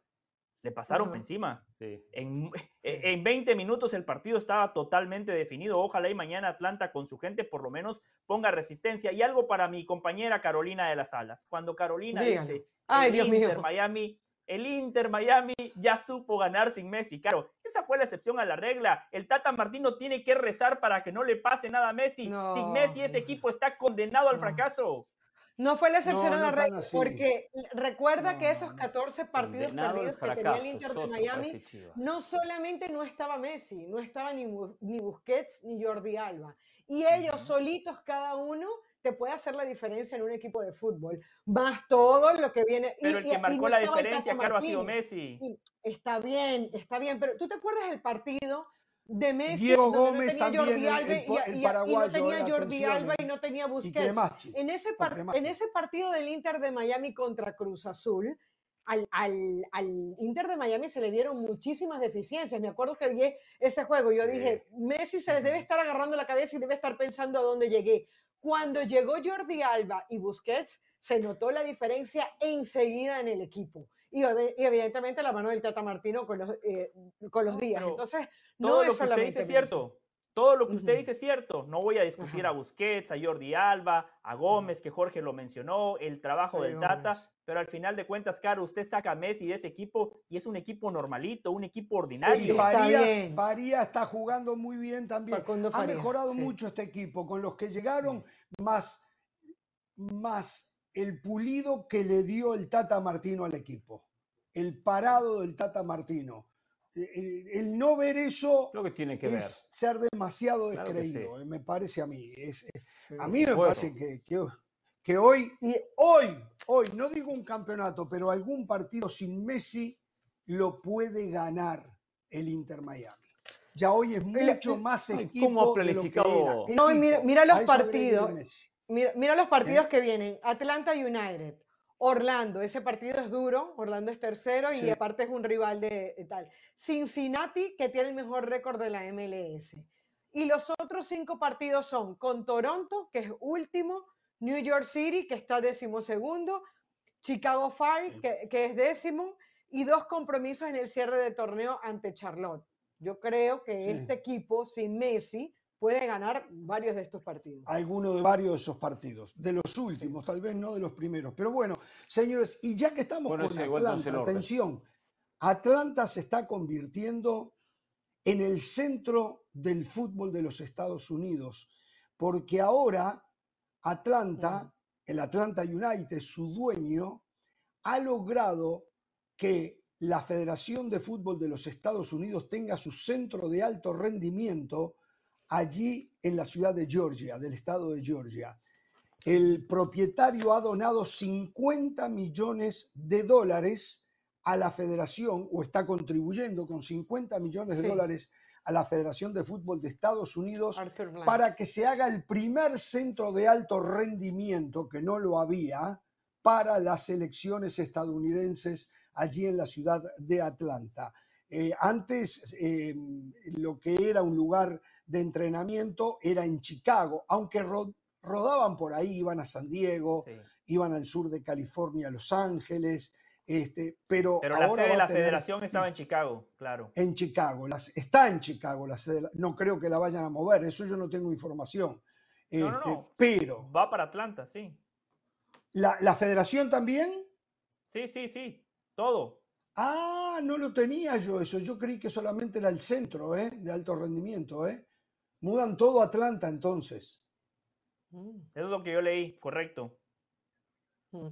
Le pasaron por encima. Sí. En, e, en 20 minutos el partido estaba totalmente definido. Ojalá y mañana Atlanta con su gente por lo menos ponga resistencia. Y algo para mi compañera Carolina de las Alas. Cuando Carolina dice Ay, el Dios Inter mío. Miami, el Inter Miami ya supo ganar sin Messi. Claro, esa fue la excepción a la regla. El Tata Martino tiene que rezar para que no le pase nada a Messi. No. Sin Messi ese equipo está condenado al No. fracaso. No fue la excepción No, a la no regla, porque recuerda No, que esos no. 14 partidos perdidos que tenía el Inter de Miami, no solamente no estaba Messi, no estaba ni, Bu- ni Busquets ni Jordi Alba. Y ellos solitos, cada uno, te puede hacer la diferencia en un equipo de fútbol. Más todo lo que viene. y- Pero el que y marcó la diferencia, claro, ha sido. Messi. Y está bien, está bien, pero ¿tú te acuerdas del partido de Messi? Diego donde no Gómez tenía también, Jordi el- y- y- el y- paraguayo, no tenía eh, Jordi Alba eh. y no tenía Busquets. En ese, en partido del Inter de Miami contra Cruz Azul, al, al- al Inter de Miami se le vieron muchísimas deficiencias. Me acuerdo que vi ese juego. Yo dije, Messi se debe estar agarrando la cabeza y debe estar pensando a dónde llegué. Cuando llegó Jordi Alba y Busquets, se notó la diferencia enseguida en el equipo. Y, evidentemente la mano del Tata Martino con los, eh, con los días. pero Entonces, Todo no lo es que usted dice es cierto. Todo lo que usted dice es cierto. No voy a discutir Ajá. a Busquets, a Jordi Alba, a Gómez, que Jorge lo mencionó, el trabajo del Tata, pero al final de cuentas, claro, usted saca a Messi de ese equipo y es un equipo normalito, un equipo ordinario. Y Está Farías, bien. Farías está jugando muy bien también. Ha mejorado sí. mucho este equipo con los que llegaron, más, más el pulido que le dio el Tata Martino al equipo. El parado del Tata Martino. El, el- no ver eso Lo que tiene que ver. es ser demasiado Claro que sí. descreído, eh, me parece a mí. Es- es- Sí. a mí me Bueno. parece que, que, que hoy, hoy, hoy, no digo un campeonato, pero algún partido sin Messi lo puede ganar el Inter Miami. Ya hoy es mucho más Ay, equipo ¿cómo ha de lo que planificado? era. No, mira- los partidos. Mira, mira los partidos ¿Eh? que vienen. Atlanta United, Orlando, ese partido es duro, Orlando es tercero y Sí. aparte es un rival de, de tal. Cincinnati, que tiene el mejor récord de la MLS. Y los otros cinco partidos son con Toronto, que es último, New York City, que está décimo segundo, Chicago Fire, que, que es décimo, y dos compromisos en el cierre de torneo ante Charlotte. Yo creo que Sí. este equipo, sin Messi, puede ganar varios de estos partidos. alguno de varios de esos partidos, de los últimos, tal vez no de los primeros. Pero bueno, señores, y ya que estamos Pónganse con Atlanta, atención, Atlanta se está convirtiendo en el centro del fútbol de los Estados Unidos, porque ahora Atlanta, el Atlanta United, su dueño, ha logrado que la Federación de Fútbol de los Estados Unidos tenga su centro de alto rendimiento allí en la ciudad de Georgia, del estado de Georgia. El propietario ha donado 50 millones de dólares a la federación o está contribuyendo con 50 millones de Sí. dólares a la Federación de Fútbol de Estados Unidos para que se haga el primer centro de alto rendimiento, que no lo había, para las elecciones estadounidenses allí en la ciudad de Atlanta. Eh, antes eh, lo que era un lugar de entrenamiento era en Chicago, aunque ro- rodaban por ahí, iban a San Diego, Sí. iban al sur de California, a Los Ángeles, este, pero, Pero la ahora sede de la tener- federación estaba en Chicago, claro. en Chicago, las- está en Chicago la sede, no creo que la vayan a mover, eso yo no tengo información. No, no, Este, no. Pero, Va para Atlanta, sí. ¿la, la federación también? Sí, sí, sí. Todo. Ah, no lo tenía yo eso, yo creí que solamente era el centro ¿eh? de alto rendimiento. ¿eh? Mudan todo a Atlanta entonces. Mm. Eso es lo que yo leí, correcto. Mm.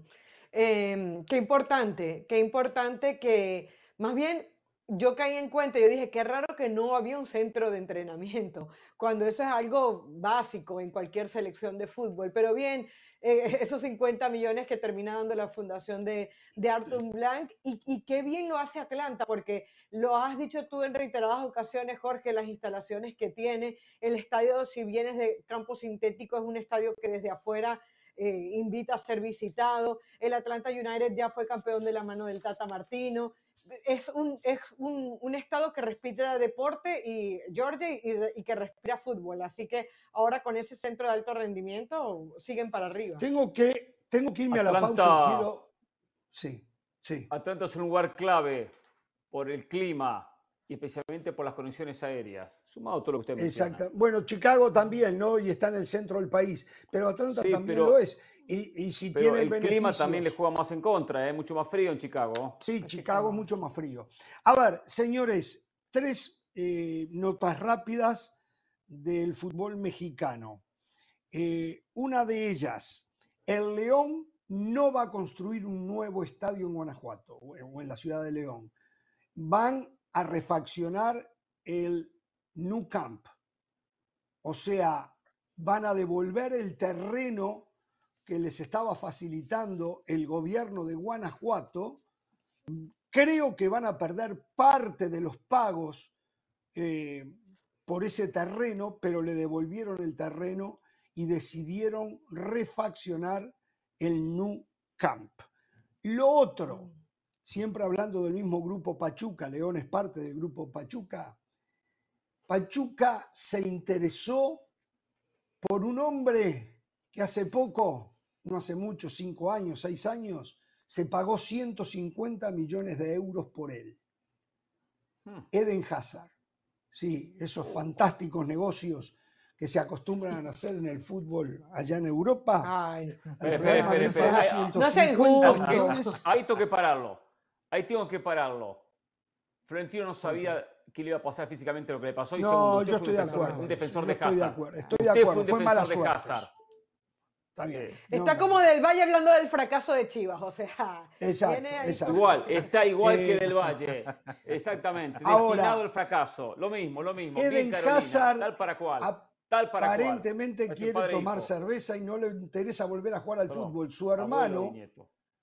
Em, qué importante, qué importante que más bien yo caí en cuenta, yo dije, qué raro que no había un centro de entrenamiento, cuando eso es algo básico en cualquier selección de fútbol. Pero bien, eh, esos 50 millones que termina dando la fundación de, de Arthur Blanc, y, y qué bien lo hace Atlanta, porque lo has dicho tú en reiteradas ocasiones, Jorge, las instalaciones que tiene, el estadio, si bien es de campo sintético, es un estadio que desde afuera eh, invita a ser visitado. El Atlanta United ya fue campeón de la mano del Tata Martino. Es un, es un, un estado que respira deporte y Georgia y, y que respira fútbol. Así que ahora con ese centro de alto rendimiento siguen para arriba. Tengo que, tengo que irme a la Atlanta- pausa quiero. Sí, sí. Atlanta es un lugar clave por el clima y especialmente por las conexiones aéreas, sumado a todo lo que usted menciona. Exacto. Bueno, Chicago también, ¿no? Y está en el centro del país, pero Atlanta Sí, también pero- lo es. Y, y si Pero tienen el clima también le juega más en contra, es mucho más frío en Chicago. Sí, Chicago es mucho más frío. A ver, señores, tres eh, notas rápidas del fútbol mexicano. Eh, una de ellas, el León no va a construir un nuevo estadio en Guanajuato o en la ciudad de León. Van a refaccionar el Nou Camp. O sea, van a devolver el terreno que les estaba facilitando el gobierno de Guanajuato. Creo que van a perder parte de los pagos eh, por ese terreno, pero le devolvieron el terreno y decidieron refaccionar el Nu Camp. Lo otro, siempre hablando del mismo grupo Pachuca, León es parte del grupo Pachuca, Pachuca se interesó por un hombre que hace poco, no hace mucho, cinco años, seis años, se pagó 150 millones de euros por él. Hmm. Eden Hazard. Sí, esos fantásticos negocios que se acostumbran a hacer en el fútbol allá en Europa. Ay, espere. No 150 justos. millones. Ahí tengo que pararlo. Ahí tengo que pararlo. Florentino no sabía que le iba a pasar físicamente lo que le pasó. Y No, segundo, yo estoy de defensor- acuerdo. Un defensor de estoy de Hazard. acuerdo, estoy de acuerdo, fue un fue mala defensor de suerte Hazard. Está bien. Está No, como del Valle hablando del fracaso de Chivas, o sea, Exacto, viene ahí exacto. Igual, está igual Eh, que Del Valle. Exactamente. ahora, destinado al fracaso. Lo mismo, lo mismo. Bien, Eden Carolina, Hazard tal para cual. Tal para cual. aparentemente quiere e tomar hijo. cerveza y no le interesa volver a jugar al Perdón, fútbol. Su hermano,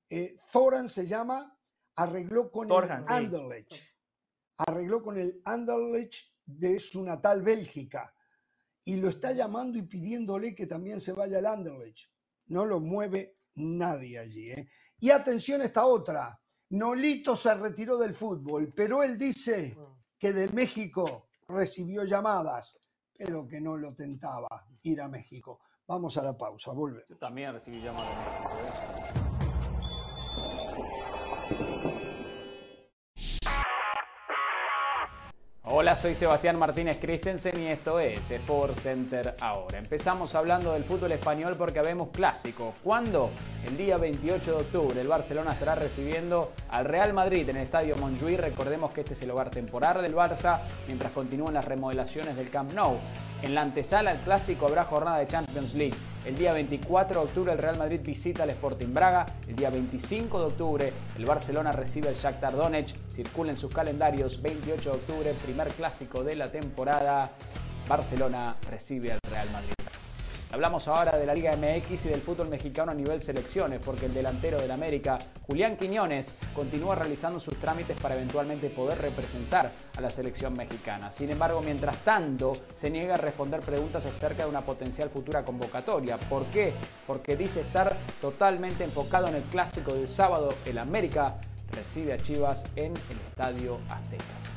eh, Zoran se llama, arregló con el sí. Anderlecht. Arregló con el Anderlecht de su natal Bélgica. Y lo está llamando y pidiéndole que también se vaya al Anderlecht. No lo mueve nadie allí. ¿eh? Y atención a esta otra. Nolito se retiró del fútbol, pero él dice que de México recibió llamadas, pero que no lo tentaba ir a México. Vamos a la pausa, volvemos. Yo también recibí llamadas Hola, soy Sebastián Martínez Christensen y esto es Sport Center ahora. Empezamos hablando del fútbol español porque vemos clásico. ¿Cuándo? El día 28 de octubre el Barcelona estará recibiendo al Real Madrid en el Estadio Montjuïc. Recordemos que este es el hogar temporal del Barça mientras continúan las remodelaciones del Camp Nou. En la antesala al clásico habrá jornada de Champions League. El día 24 de octubre el Real Madrid visita al Sporting Braga. El día 25 de octubre el Barcelona recibe al Shakhtar Donetsk. Circula en sus calendarios 28 de octubre, primer clásico de la temporada. Barcelona recibe al Real Madrid. Hablamos ahora de la Liga MX y del fútbol mexicano a nivel selecciones, porque el delantero del América, Julián Quiñones, continúa realizando sus trámites para eventualmente poder representar a la selección mexicana. Sin embargo, mientras tanto, se niega a responder preguntas acerca de una potencial futura convocatoria. ¿Por qué? Porque dice estar totalmente enfocado en el clásico del sábado. El América recibe a Chivas en el Estadio Azteca.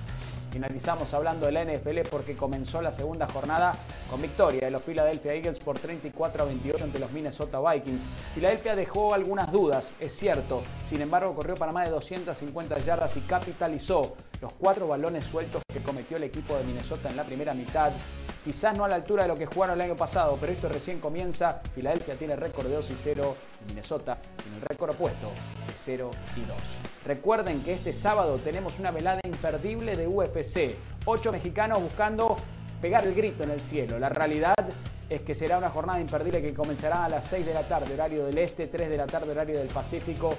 Finalizamos hablando de la NFL porque comenzó la segunda jornada con victoria de los Philadelphia Eagles por 34 a 28 ante los Minnesota Vikings. Philadelphia dejó algunas dudas, es cierto, sin embargo corrió para más de 250 yardas y capitalizó los cuatro balones sueltos que cometió el equipo de Minnesota en la primera mitad. Quizás no a la altura de lo que jugaron el año pasado, pero esto recién comienza. Filadelfia tiene récord de 2 y 0, Minnesota tiene el récord opuesto de 0 y 2. Recuerden que este sábado tenemos una velada imperdible de UFC. Ocho mexicanos buscando pegar el grito en el cielo. La realidad es que será una jornada imperdible que comenzará a las 6 de la tarde, horario del este, 3 de la tarde, horario del Pacífico.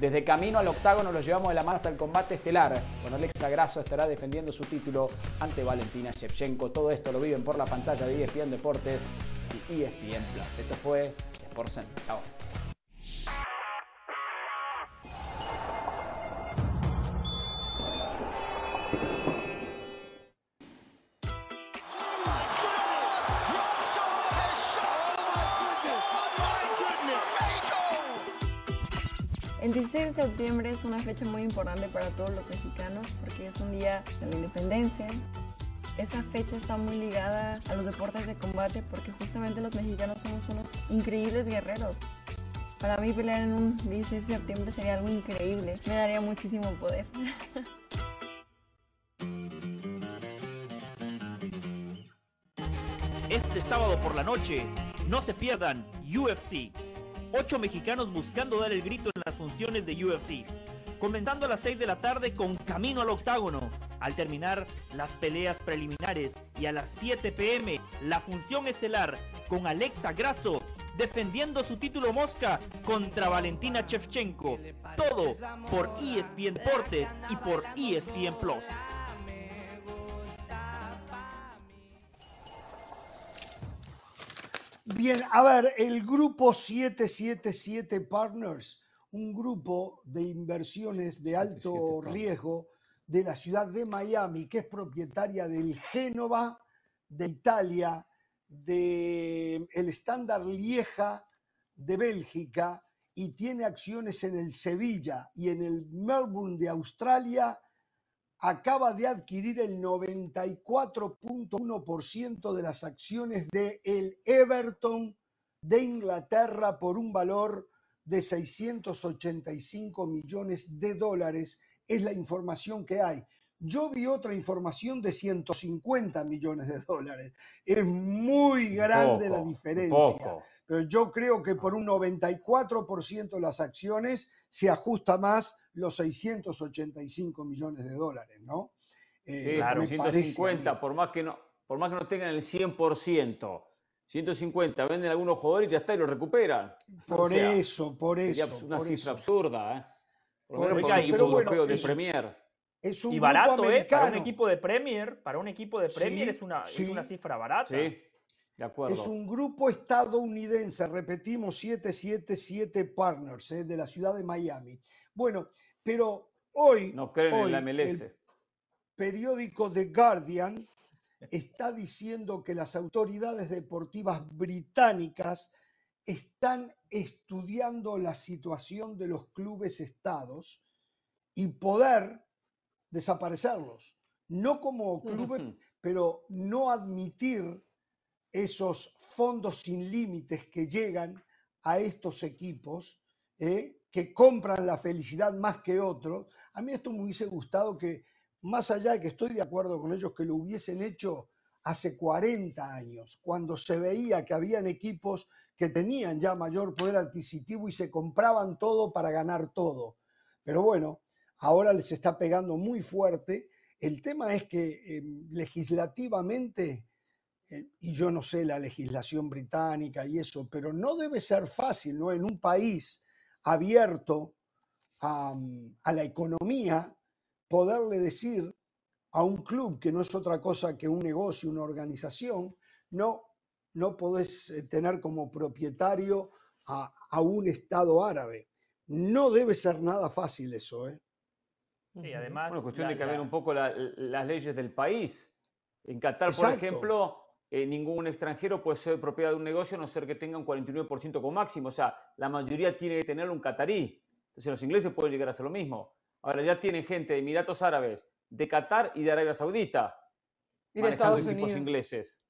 Desde camino al octágono lo llevamos de la mano hasta el combate estelar. Con Alexa Grasso estará defendiendo su título ante Valentina Shevchenko. Todo esto lo viven por la pantalla de ESPN Deportes y ESPN Plus. Esto fue Sports Chao. El 16 de septiembre es una fecha muy importante para todos los mexicanos porque es un día de la independencia. Esa fecha está muy ligada a los deportes de combate porque justamente los mexicanos somos unos increíbles guerreros. Para mí pelear en un 16 de septiembre sería algo increíble, me daría muchísimo poder. Este sábado por la noche, no se pierdan UFC. Ocho mexicanos buscando dar el grito las funciones de UFC. Comenzando a las 6 de la tarde con Camino al Octágono. Al terminar las peleas preliminares y a las 7 pm la función estelar con Alexa Grasso defendiendo su título Mosca contra Valentina Shevchenko. Todo por ESPN Deportes y por ESPN Plus. Bien, a ver, el grupo 777 Partners, un grupo de inversiones de alto riesgo de la ciudad de Miami, que es propietaria del Génova de Italia, del el Standard Lieja de Bélgica y tiene acciones en el Sevilla y en el Melbourne de Australia, acaba de adquirir el 94.1% de las acciones de el Everton de Inglaterra por un valor de 685 millones de dólares. Es la información que hay. Yo vi otra información de 150 millones de dólares. Es muy grande la diferencia. poco. Pero yo creo que por un 94% de las acciones se ajusta más los 685 millones de dólares, ¿no? Eh, Sí, claro, me parece a mí. 150, por más que no, por más que no tengan el 100%. 150, venden algunos jugadores y ya está y lo recuperan. O Por sea, eso, por sería eso, una por cifra eso. absurda, ¿eh? Por lo Por menos eso, para un pero equipo bueno, europeo de es- Premier. Es un Y grupo barato, ¿eh? Para un equipo de Premier, para un equipo de Premier Sí, es, una, es una cifra barata. Sí, de acuerdo. Es un grupo estadounidense, repetimos, 777 Partners, eh, de la ciudad de Miami. Bueno, pero hoy, No creen en la MLS. el periódico The Guardian está diciendo que las autoridades deportivas británicas están estudiando la situación de los clubes estados y poder desaparecerlos. No como clubes, pero no admitir esos fondos sin límites que llegan a estos equipos, ¿eh? que compran la felicidad más que otros. A mí esto me hubiese gustado que, más allá de que estoy de acuerdo con ellos, que lo hubiesen hecho hace 40 años, cuando se veía que habían equipos que tenían ya mayor poder adquisitivo y se compraban todo para ganar todo. Pero bueno, ahora les está pegando muy fuerte. El tema es que eh, legislativamente, eh, y yo no sé la legislación británica y eso, pero no debe ser fácil, ¿no? En un país abierto a la economía, poderle decir a un club que no es otra cosa que un negocio, una organización, no, no podés eh, tener como propietario a, a un Estado árabe. No debe ser nada fácil eso, ¿eh? Sí, además. Bueno, cuestión la- de cambiar la- un poco la- las leyes del país. En Qatar, por Exacto. ejemplo, eh, ningún extranjero puede ser propiedad de un negocio a no ser que tenga un 49% como máximo. O sea, la mayoría tiene que tener un catarí. Entonces los ingleses pueden llegar a hacer lo mismo. Ahora ya tienen gente de Emiratos Árabes, de Qatar y de Arabia Saudita. Y de Estados equipos Unidos. ingleses.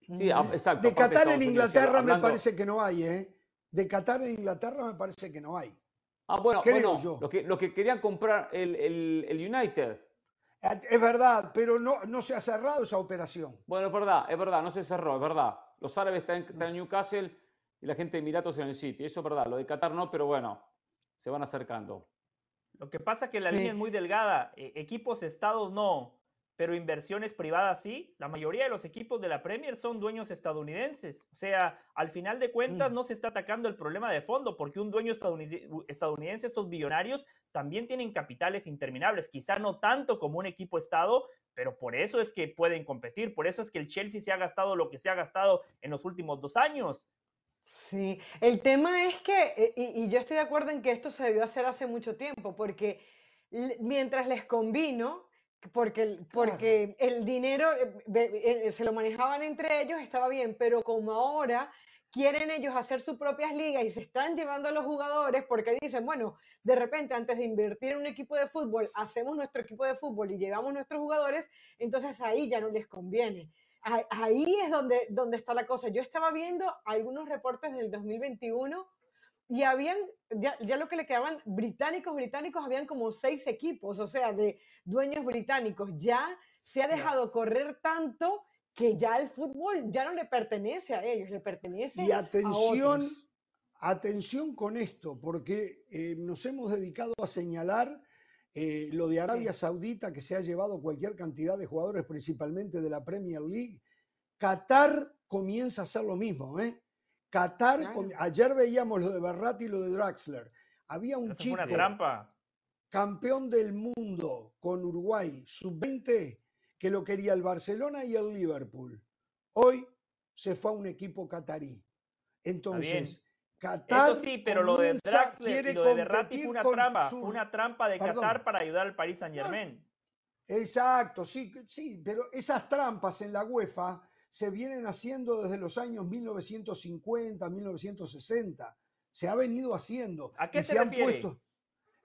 Sí, ah, exacto. De Qatar en Unidos, Inglaterra me parece que no hay, ¿eh? De Qatar en Inglaterra me parece que no hay. Ah, bueno, creo bueno, yo. Lo, que, lo que querían comprar el, el- el United. Eh, Es verdad, pero no, no se ha cerrado esa operación. Bueno, es verdad, es verdad, no se cerró, es verdad. Los árabes están, están en Newcastle y la gente de Emiratos en el City. Eso es verdad. Lo de Qatar no, pero bueno, se van acercando. Lo que pasa es que la Sí. línea es muy delgada. E- equipos estados no, pero inversiones privadas sí. La mayoría de los equipos de la Premier son dueños estadounidenses. O sea, al final de cuentas Mm. no se está atacando el problema de fondo, porque un dueño estadounidense, estadounidense, estos billonarios, también tienen capitales interminables. Quizá no tanto como un equipo estado, pero por eso es que pueden competir. Por eso es que el Chelsea se ha gastado lo que se ha gastado en los últimos dos años. Sí, el tema es que, eh, y, y yo estoy de acuerdo en que esto se debió hacer hace mucho tiempo, porque mientras les convino, porque, el- porque el dinero eh, eh, se lo manejaban entre ellos, estaba bien, pero como ahora quieren ellos hacer sus propias ligas y se están llevando a los jugadores porque dicen, bueno, de repente antes de invertir en un equipo de fútbol, hacemos nuestro equipo de fútbol y llevamos nuestros jugadores, entonces ahí ya no les conviene. Ah- Ahí es donde, donde está la cosa. Yo estaba viendo algunos reportes del 2021 y habían, ya, ya lo que le quedaban británicos, británicos, habían como seis equipos, o sea, de dueños británicos. Ya se ha dejado correr tanto que ya el fútbol ya no le pertenece a ellos, le pertenece Y a atención, otros. atención con esto, porque eh, nos hemos dedicado a señalar eh, lo de Arabia Saudita, que se ha llevado cualquier cantidad de jugadores, principalmente de la Premier League. Qatar comienza a hacer lo mismo, ¿eh? Qatar, Claro. com- ayer veíamos lo de Berratti y lo de Draxler. Había un chico una trampa. campeón del mundo con Uruguay, sub-20, que lo quería el Barcelona y el Liverpool. Hoy se fue a un equipo catarí. Entonces, Qatar Eso sí, pero lo de Draxler y lo de fue una trampa. su- una trampa de Perdón. Qatar para ayudar al Paris Saint Germain. Exacto, sí, sí, pero esas trampas en la UEFA se vienen haciendo desde los años 1950, 1960. Se ha venido haciendo. ¿A qué y te se han puesto.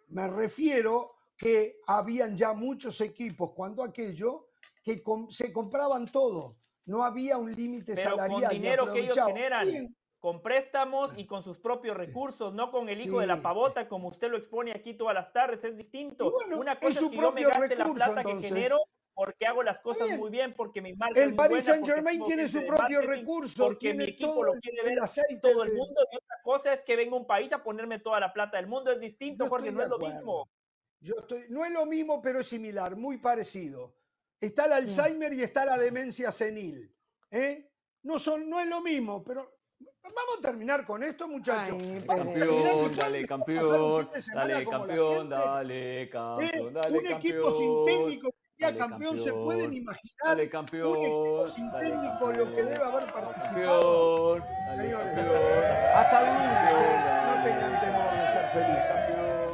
Me refiero que habían ya muchos equipos cuando aquello que com- se compraban todo. No había un límite salarial. con dinero que ellos generan. Bien, Con préstamos y con sus propios recursos, no con el hijo de la pavota, como usted lo expone aquí todas las tardes, es distinto. bueno, Una es cosa su es que yo me gaste recurso, la plata entonces. que genero porque hago las cosas bien. muy bien, porque mi marca es El muy Paris Saint Germain tiene su propio recurso, porque tiene mi equipo todo lo quiere el ver aceite todo el mundo. Y otra cosa es que venga un país a ponerme toda la plata del mundo, es distinto, Yo Jorge, no es lo mismo. Yo estoy, no es lo mismo, pero es similar, muy parecido. Está el Alzheimer y está la demencia senil. ¿eh? No, son, no es lo mismo, pero vamos a terminar con esto, muchachos. Ay, Campeón, dale, campeón, semana dale, campeón, dale, ¿eh? campeón, dale, un equipo sin campeón, técnico que sea campeón, se campeón, pueden imaginar dale, un equipo campeón, sin dale, técnico lo que campeón, debe haber participado. campeón, dale, Señores, campeón, hasta el lunes, ¿eh? no tengan temor de ser felices. campeón.